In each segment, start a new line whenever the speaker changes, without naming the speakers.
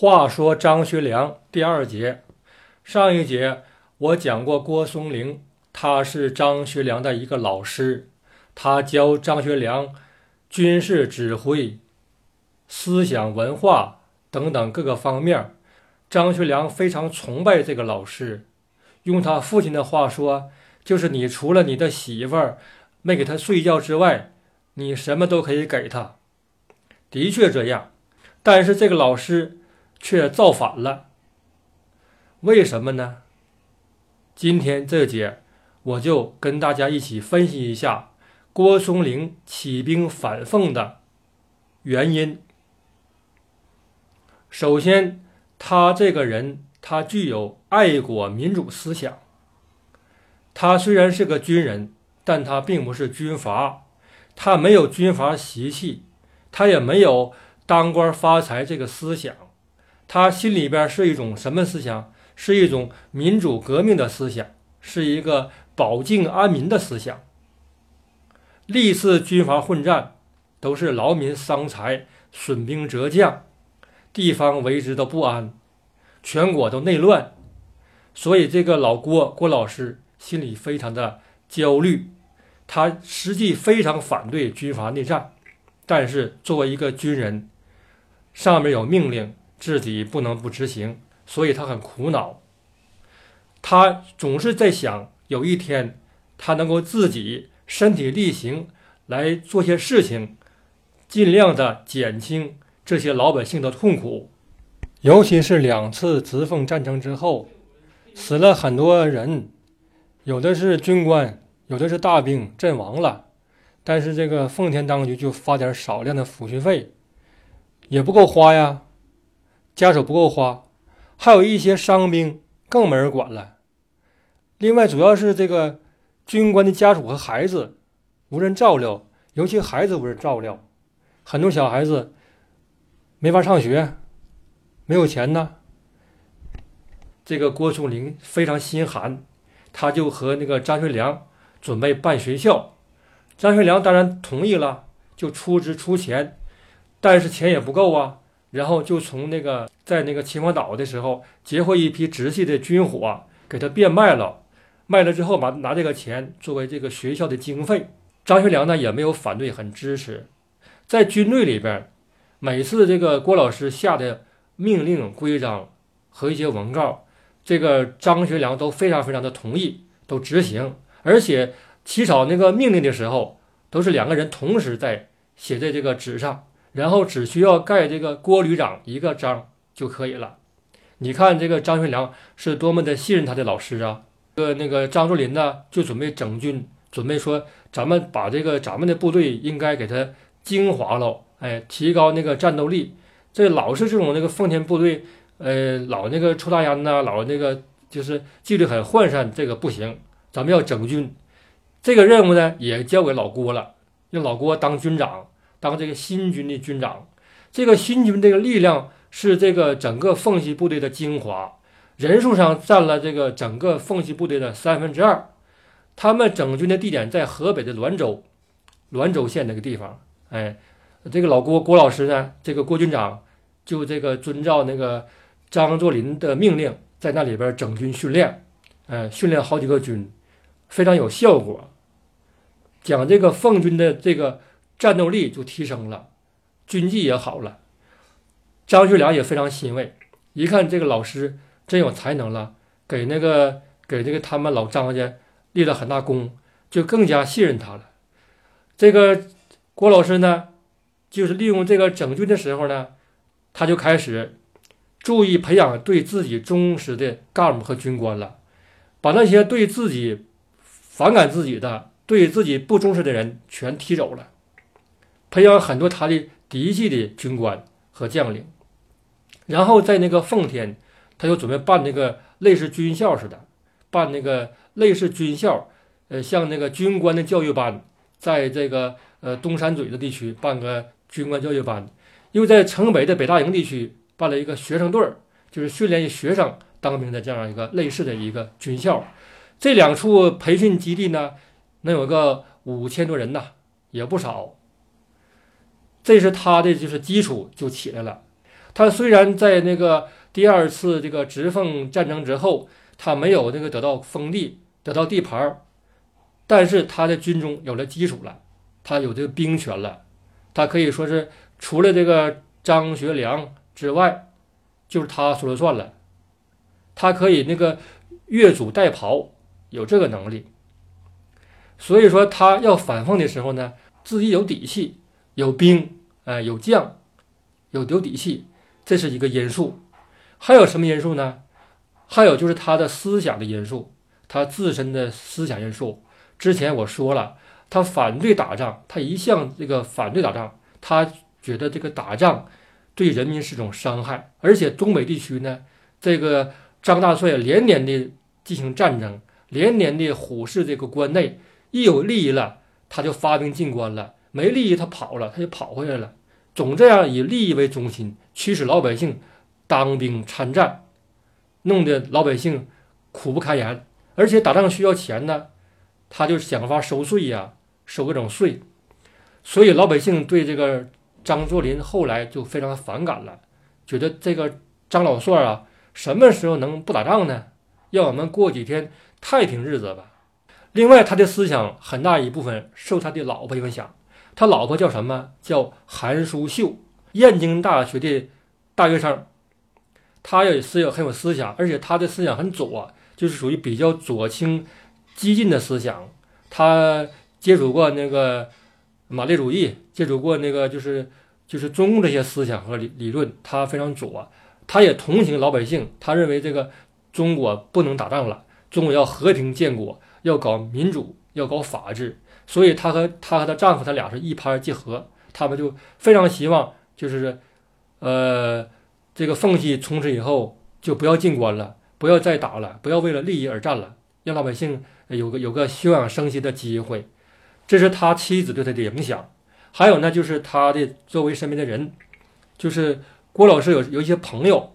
话说张学良第二节，上一节我讲过郭松龄，他是张学良的一个老师，他教张学良军事指挥、思想文化等等各个方面。张学良非常崇拜这个老师，用他父亲的话说，就是你除了你的媳妇儿没给他睡觉之外，你什么都可以给他。的确这样，但是这个老师。却造反了，为什么呢？今天这节我就跟大家一起分析一下郭松龄起兵反奉的原因。首先，他这个人他具有爱国民主思想。他虽然是个军人，但他并不是军阀，他没有军阀习气，他也没有当官发财这个思想。他心里边是一种什么思想？是一种民主革命的思想，是一个保境安民的思想。历次军阀混战，都是劳民伤财、损兵折将，地方为之都不安，全国都内乱。所以这个老郭郭老师心里非常的焦虑，他实际非常反对军阀内战，但是作为一个军人，上面有命令。自己不能不执行，所以他很苦恼。他总是在想，有一天他能够自己身体力行来做些事情，尽量的减轻这些老百姓的痛苦。尤其是两次直奉战争之后，死了很多人，有的是军官，有的是大兵阵亡了，但是这个奉天当局就发点少量的抚恤费，也不够花呀。家属不够花，还有一些伤兵更没人管了。另外，主要是这个军官的家属和孩子无人照料，尤其孩子无人照料，很多小孩子没法上学，没有钱呢。这个郭松龄非常心寒，他就和那个张学良准备办学校。张学良当然同意了，就出资出钱，但是钱也不够啊。然后就从那个在那个秦皇岛的时候截获一批直系的军火，给他变卖了，卖了之后把拿这个钱作为这个学校的经费。张学良呢也没有反对，很支持。在军队里边，每次这个郭老师下的命令、规章和一些文告，这个张学良都非常非常的同意，都执行。而且起草那个命令的时候，都是两个人同时在写在这个纸上。然后只需要盖这个郭旅长一个章就可以了。你看这个张学良是多么的信任他的老师啊！呃，那个张作霖呢，就准备整军，准备说咱们把这个咱们的部队应该给他精华了，哎，提高那个战斗力。这老是这种那个奉天部队，呃，老那个抽大烟呐，老那个就是纪律很涣散，这个不行。咱们要整军，这个任务呢也交给老郭了，让老郭当军长。当这个新军的军长，这个新军这个力量是这个整个奉系部队的精华，人数上占了这个整个奉系部队的三分之二。他们整军的地点在河北的滦州，滦州县那个地方。哎，这个老郭郭老师呢，这个郭军长就这个遵照那个张作霖的命令，在那里边整军训练，哎，训练好几个军，非常有效果。讲这个奉军的这个。战斗力就提升了，军纪也好了。张学良也非常欣慰，一看这个老师真有才能了，给那个给这个他们老张家立了很大功，就更加信任他了。这个郭老师呢，就是利用这个整军的时候呢，他就开始注意培养对自己忠实的干部和军官了，把那些对自己反感自己的、对自己不忠实的人全踢走了。培养很多他的嫡系的军官和将领，然后在那个奉天，他就准备办那个类似军校似的，办那个类似军校，呃，像那个军官的教育班，在这个呃东山嘴的地区办个军官教育班，又在城北的北大营地区办了一个学生队儿，就是训练学生当兵的这样一个类似的一个军校。这两处培训基地呢，能有个五千多人呐，也不少。这是他的就是基础就起来了，他虽然在那个第二次这个直奉战争之后，他没有那个得到封地、得到地盘儿，但是他的军中有了基础了，他有这个兵权了，他可以说是除了这个张学良之外，就是他说了算了。他可以那个越俎代庖，有这个能力。所以说他要反奉的时候呢，自己有底气，有兵，哎，有将，有有底气，这是一个因素。还有什么因素呢？还有就是他的思想的因素，他自身的思想因素。之前我说了，他反对打仗，他一向这个反对打仗，他觉得这个打仗对人民是种伤害，而且东北地区呢，这个。张大帅连年的进行战争，连年的虎视这个关内，一有利益了，他就发兵进关了；没利益，他跑了，他就跑回来了。总这样以利益为中心，驱使老百姓当兵参战，弄得老百姓苦不堪言。而且打仗需要钱呢，他就想法收税呀，收各种税。所以老百姓对这个张作霖后来就非常反感了，觉得这个张老帅啊。什么时候能不打仗呢？让我们过几天太平日子吧。另外，他的思想很大一部分受他的老婆影响。他老婆叫什么？叫韩淑秀，燕京大学的大学生。他也是有很有思想，而且他的思想很左，就是属于比较左倾、激进的思想。他接触过那个马列主义，接触过那个就是就是中共这些思想和理理论，他非常左。他也同情老百姓，他认为这个中国不能打仗了，中国要和平建国，要搞民主，要搞法治，所以他和他和他丈夫他俩是一拍即合，他们就非常希望就是，呃，这个奉系从此以后就不要进关了，不要再打了，不要为了利益而战了，让老百姓有个有个休养生息的机会，这是他妻子对他的影响，还有呢就是他的周围身边的人，就是。郭老师有有一些朋友，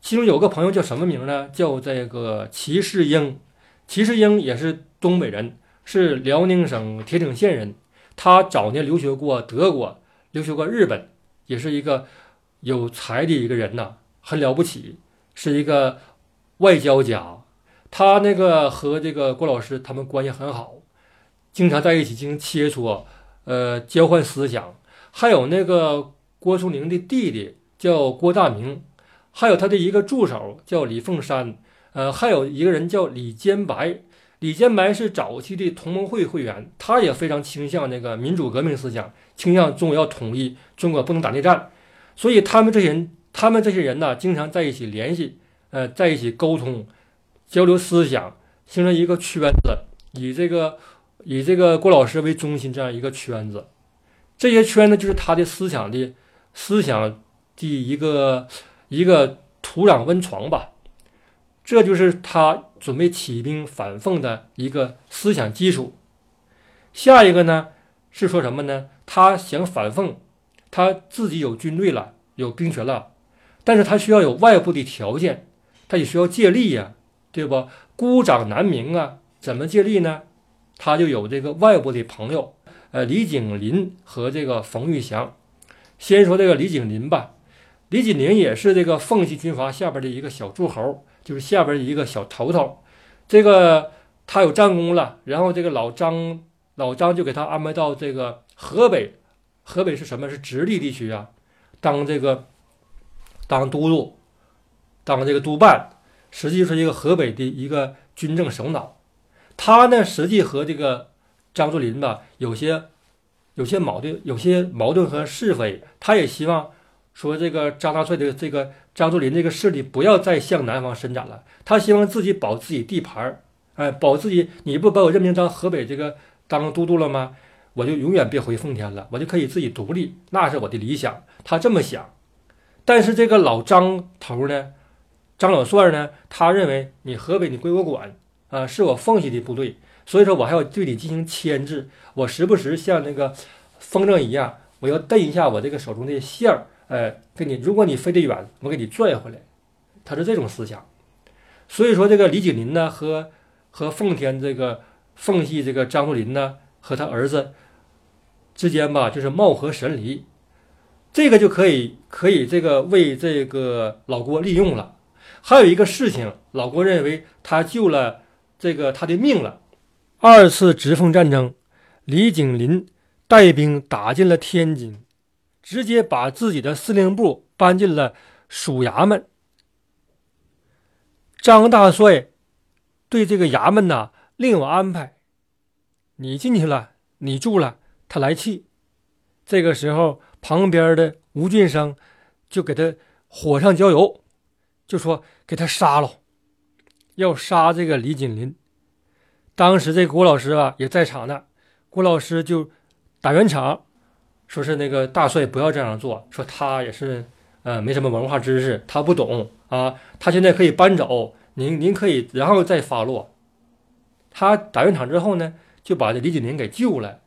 其中有个朋友叫什么名呢？叫这个齐世英。齐世英也是东北人，是辽宁省铁岭县人。他早年留学过德国，留学过日本，也是一个有才的一个人呐，很了不起，是一个外交家。他那个和这个郭老师他们关系很好，经常在一起进行切磋，呃，交换思想。还有那个郭松龄的弟弟。叫郭大明，还有他的一个助手叫李凤山，呃，还有一个人叫李坚白。李坚白是早期的同盟会会员，他也非常倾向那个民主革命思想，倾向中国要统一，中国不能打内战。所以他们这些人，他们这些人呢，经常在一起联系，呃，在一起沟通、交流思想，形成一个圈子，以这个以这个郭老师为中心这样一个圈子。这些圈子就是他的思想的思想。的一个一个土壤温床吧，这就是他准备起兵反奉的一个思想基础。下一个呢是说什么呢？他想反奉，他自己有军队了，有兵权了，但是他需要有外部的条件，他也需要借力呀，对不？孤掌难鸣啊，怎么借力呢？他就有这个外部的朋友，呃，李景林和这个冯玉祥。先说这个李景林吧。李景林也是这个奉系军阀下边的一个小诸侯，就是下边一个小头头。这个他有战功了，然后这个老张老张就给他安排到这个河北。河北是什么？是直隶地区啊，当这个当都督，当这个督办，实际是一个河北的一个军政首脑。他呢，实际和这个张作霖吧，有些有些矛盾，有些矛盾和是非。他也希望。说这个张大帅的这个张作霖这个势力不要再向南方伸展了，他希望自己保自己地盘儿，哎，保自己。你不把我任命当河北这个当都督了吗？我就永远别回奉天了，我就可以自己独立，那是我的理想。他这么想，但是这个老张头呢，张老帅呢，他认为你河北你归我管啊，是我奉系的部队，所以说我还要对你进行牵制，我时不时像那个风筝一样，我要蹬一下我这个手中的线儿。哎，给你，如果你飞得远，我给你拽回来，他是这种思想。所以说，这个李景林呢，和和奉天这个奉系这个张作霖呢，和他儿子之间吧，就是貌合神离。这个就可以可以这个为这个老郭利用了。还有一个事情，老郭认为他救了这个他的命了。二次直奉战争，李景林带兵打进了天津，直接把自己的司令部搬进了署衙门。张大帅对这个衙门呐另有安排，你进去了，你住了，他来气。这个时候，旁边的吴俊生就给他火上浇油，就说给他杀了，要杀这个李景林。当时这郭老师啊也在场呢，郭老师就打圆场，说是那个大帅不要这样做，说他也是呃没什么文化知识，他不懂啊，他现在可以搬走，您您可以然后再发落。他打圆场之后呢，就把这李景林给救了，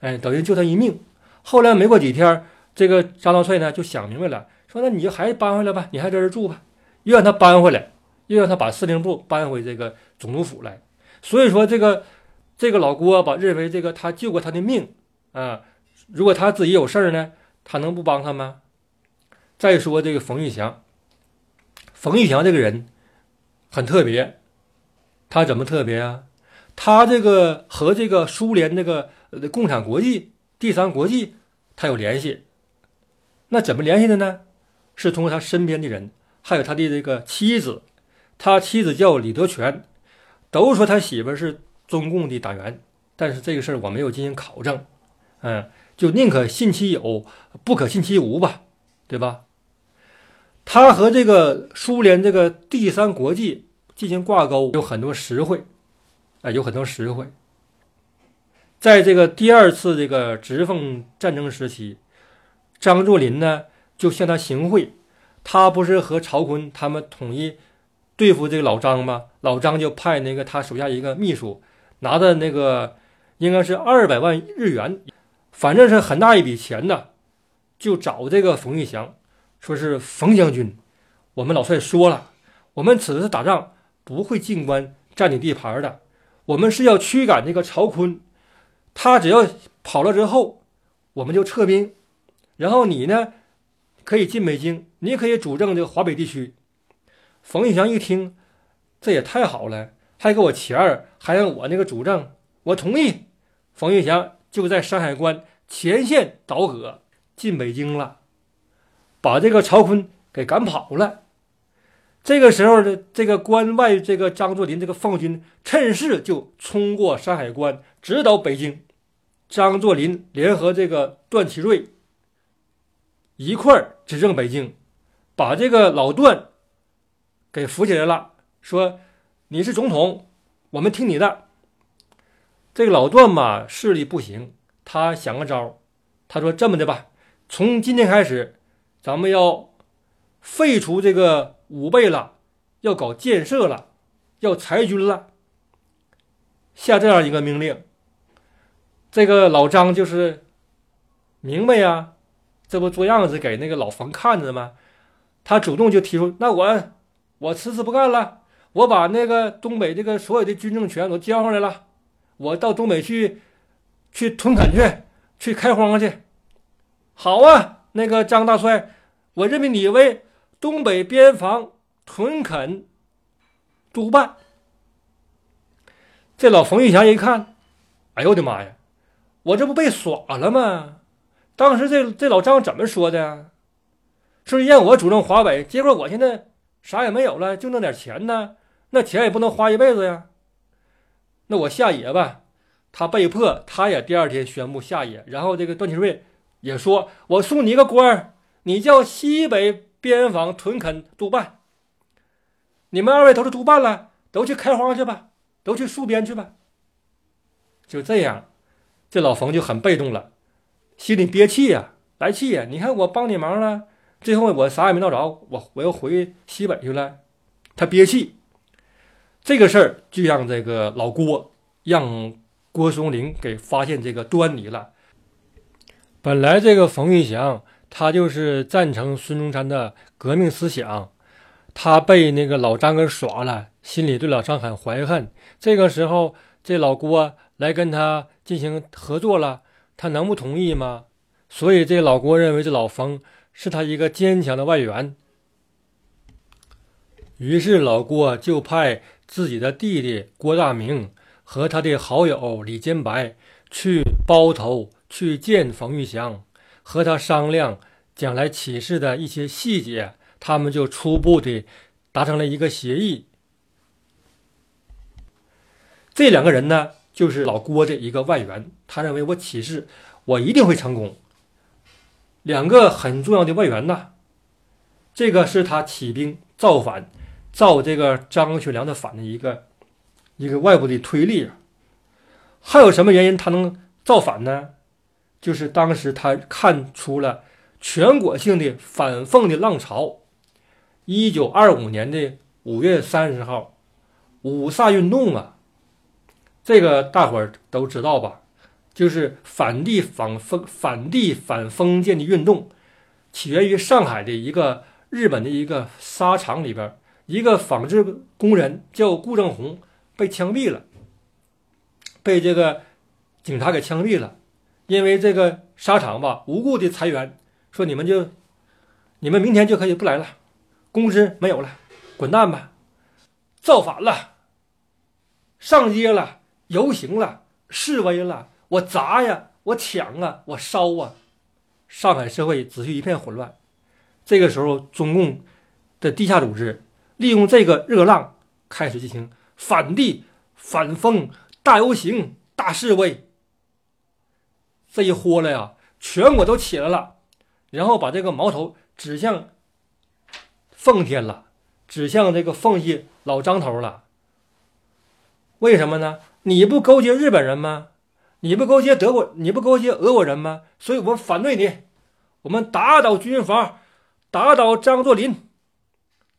哎，等于救他一命。后来没过几天，这个张大帅呢就想明白了，说那你就还搬回来吧，你还在这住吧，又让他搬回来，又让他把司令部搬回这个总督府来。所以说，这个这个老郭吧，认为这个他救过他的命啊。如果他自己有事儿呢，他能不帮他吗？再说这个冯玉祥，冯玉祥这个人很特别，他怎么特别啊？他这个和这个苏联这个共产国际、第三国际，他有联系。那怎么联系的呢？是通过他身边的人，还有他的这个妻子，他妻子叫李德全。都说他媳妇是中共的党员，但是这个事儿我没有进行考证，嗯，就宁可信其有，不可信其无吧，对吧？他和这个苏联这个第三国际进行挂钩，有很多实惠，啊，有很多实惠。在这个第二次这个直奉战争时期，张作霖呢就向他行贿，他不是和曹锟他们统一。对付这个老张吗，老张就派那个他手下一个秘书，拿的那个应该是二百万日元，反正是很大一笔钱的，就找这个冯玉祥，说是冯将军，我们老帅说了，我们此次打仗不会进关占领地盘的，我们是要驱赶这个曹锟，他只要跑了之后，我们就撤兵，然后你呢可以进北京，你可以主政这个华北地区。冯玉祥一听，这也太好了，还给我钱儿，还让我那个主政，我同意。冯玉祥就在山海关前线倒戈进北京了，把这个曹锟给赶跑了。这个时候呢，这个关外这个张作霖这个奉军趁势就冲过山海关，直捣北京。张作霖联合这个段祺瑞一块儿执政北京，把这个老段。给扶起来了，说你是总统，我们听你的。这个老段嘛，势力不行，他想个招他说这么的吧，从今天开始，咱们要废除这个武备了，要搞建设了，要裁军了，下这样一个命令。这个老张就是明白呀，这不做样子给那个老冯看着吗？他主动就提出，那我。我辞职不干了，我把那个东北这个所有的军政权都交上来了，我到东北去，去屯垦去，去开荒去。好啊，那个张大帅，我任命你为东北边防屯垦督办。这老冯玉祥一看，哎呦我的妈呀，我这不被耍了吗？当时这这老张怎么说的？说让我主政华北，结果我现在。啥也没有了，就那点钱呢？那钱也不能花一辈子呀。那我下野吧。他被迫，他也第二天宣布下野。然后这个段祺瑞也说：“我送你一个官儿，你叫西北边防屯垦督办。你们二位都是督办了，都去开荒去吧，都去戍边去吧。”就这样，这老冯就很被动了，心里憋气呀，来气呀。你看我帮你忙了。最后我啥也没闹着，我我又回西北去了，他憋气。这个事儿就让这个老郭让郭松龄给发现这个端倪了。本来这个冯玉祥他就是赞成孙中山的革命思想，他被那个老张给耍了，心里对老张很怀恨。这个时候这老郭来跟他进行合作了，他能不同意吗？所以这老郭认为这老冯是他一个坚强的外援。于是老郭就派自己的弟弟郭大明和他的好友李坚白去包头去见冯玉祥，和他商量将来起事的一些细节。他们就初步的达成了一个协议。这两个人呢，就是老郭的一个外援。他认为我起事，我一定会成功。两个很重要的外援呐，这个是他起兵造反。造这个张学良的反的一个一个外部的推力，还有什么原因他能造反呢？就是当时他看出了全国性的反奉的浪潮。一九二五年的五月三十号，五卅运动啊，这个大伙儿都知道吧？就是反帝反封反帝反封建的运动，起源于上海的一个日本的一个纱厂里边。一个纺织工人叫顾正红被枪毙了，被这个警察给枪毙了。因为这个沙场吧无故的裁员，说你们就你们明天就可以不来了，工资没有了，滚蛋吧！造反了，上街了，游行了，示威了，我砸呀，我抢啊，我烧啊！上海社会秩序一片混乱。这个时候，中共的地下组织。利用这个热浪，开始进行反帝、反封大游行、大示威。这一豁了呀，全国都起来了，然后把这个矛头指向奉天了，指向这个奉系老张头了。为什么呢？你不勾结日本人吗？你不勾结德国？你不勾结俄国人吗？所以我们反对你，我们打倒军阀，打倒张作霖。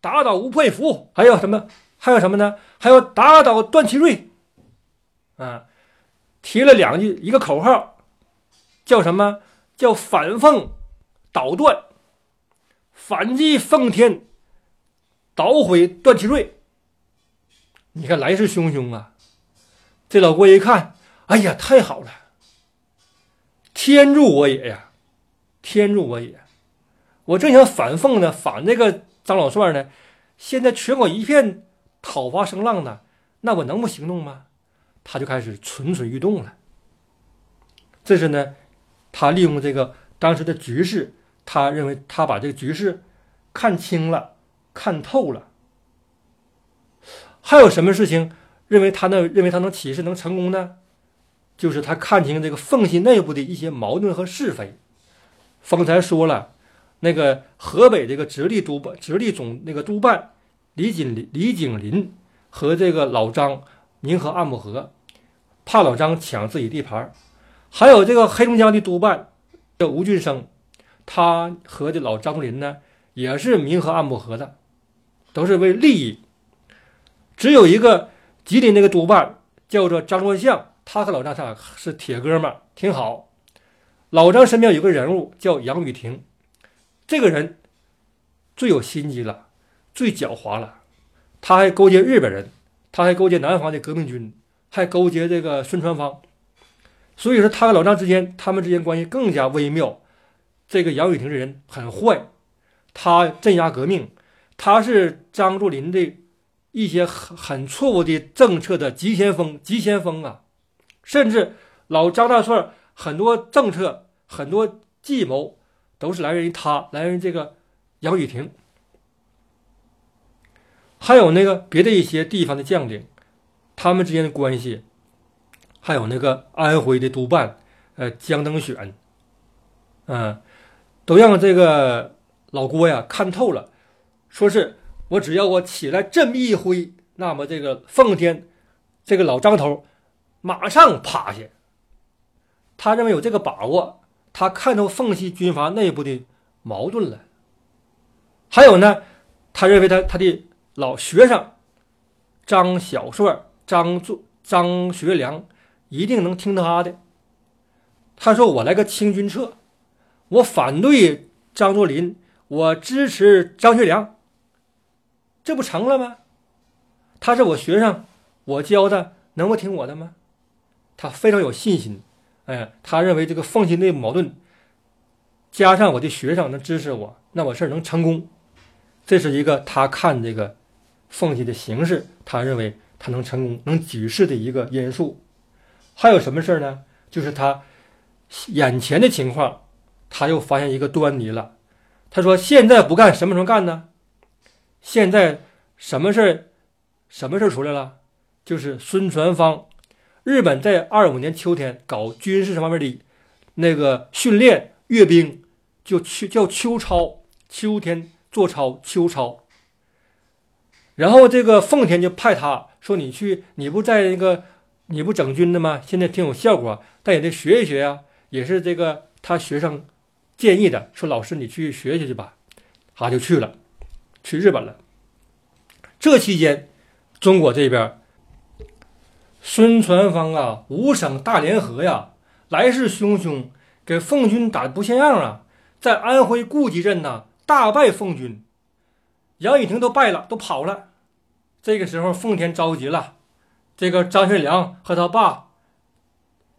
打倒吴佩孚，还有什么？还有什么呢？还要打倒段祺瑞，啊，提了两句，一个口号，叫什么？叫反奉倒段，反击奉天，捣毁段祺瑞。你看来势汹汹啊！这老郭一看，哎呀，太好了！天助我也呀！天助我也！我正想反奉呢，反这个。张老帅呢？现在全国一片讨伐声浪呢，那我能不行动吗？他就开始蠢蠢欲动了。这是呢，他利用这个当时的局势，他认为他把这个局势看清了、看透了。还有什么事情认为他能？认为他能起事能成功呢？就是他看清这个奉系内部的一些矛盾和是非。方才说了。那个河北这个直隶督办、直隶总那个督办李景林、李景林和这个老张明和暗不和，怕老张抢自己地盘还有这个黑龙江的督办叫吴俊生，他和这老张林呢也是明和暗不和的，都是为利益。只有一个吉林那个督办叫做张作相，他和老张他是铁哥们儿，挺好。老张身边有个人物叫杨雨婷。这个人最有心机了，最狡猾了。他还勾结日本人，他还勾结南方的革命军，还勾结这个孙传芳。所以说，他和老张之间，他们之间关系更加微妙。这个杨雨婷这人很坏，他镇压革命，他是张作霖的一些很很错误的政策的急先锋，急先锋啊！甚至老张大帅很多政策、很多计谋。都是来源于他，来源于这个杨雨婷，还有那个别的一些地方的将领，他们之间的关系，还有那个安徽的督办，呃，江登选，嗯，都让这个老郭呀看透了，说是我只要我起来这么一挥，那么这个奉天这个老张头马上趴下，他认为有这个把握。他看透奉系军阀内部的矛盾了，还有呢，他认为他他的老学生张小帅、张作、张学良一定能听他的。他说：“我来个清君侧，我反对张作霖，我支持张学良，这不成了吗？他是我学生，我教的，能不听我的吗？”他非常有信心。哎，他认为这个奉系内部矛盾加上我的学生能支持我，那我事儿能成功。这是一个他看这个奉献的形式，他认为他能成功、能举世的一个因素。还有什么事儿呢？就是他眼前的情况，他又发现一个端倪了。他说：“现在不干，什么时候干呢？现在什么事儿？什么事儿出来了？就是孙传芳，日本在二五年秋天搞军事方面的那个训练阅兵，就秋叫秋操，秋天做操，秋操。然后这个奉天就派他说：‘你去，你不在那个。’”你不整军的吗？现在挺有效果，但也得学一学呀。也是这个他学生建议的，说老师你去学学去吧。他就去了，去日本了。这期间，中国这边孙传芳啊，五省大联合呀，来势汹汹，给奉军打的不像样啊。在安徽顾集镇呐，大败奉军，杨宇霆都败了，都跑了。这个时候，奉天着急了。这个张学良和他爸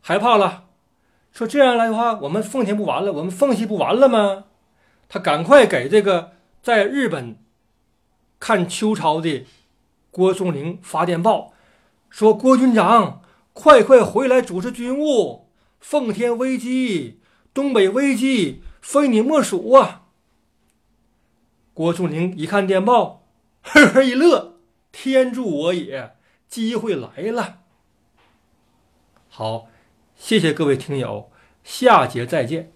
害怕了，说这样来的话，我们奉天不完了，我们奉系不完了吗？他赶快给这个在日本看秋操的郭松龄发电报，说郭军长，快快回来主持军务，奉天危机，东北危机，非你莫属啊！郭松龄一看电报，呵呵一乐，天助我也！机会来了，好，谢谢各位听友，下节再见。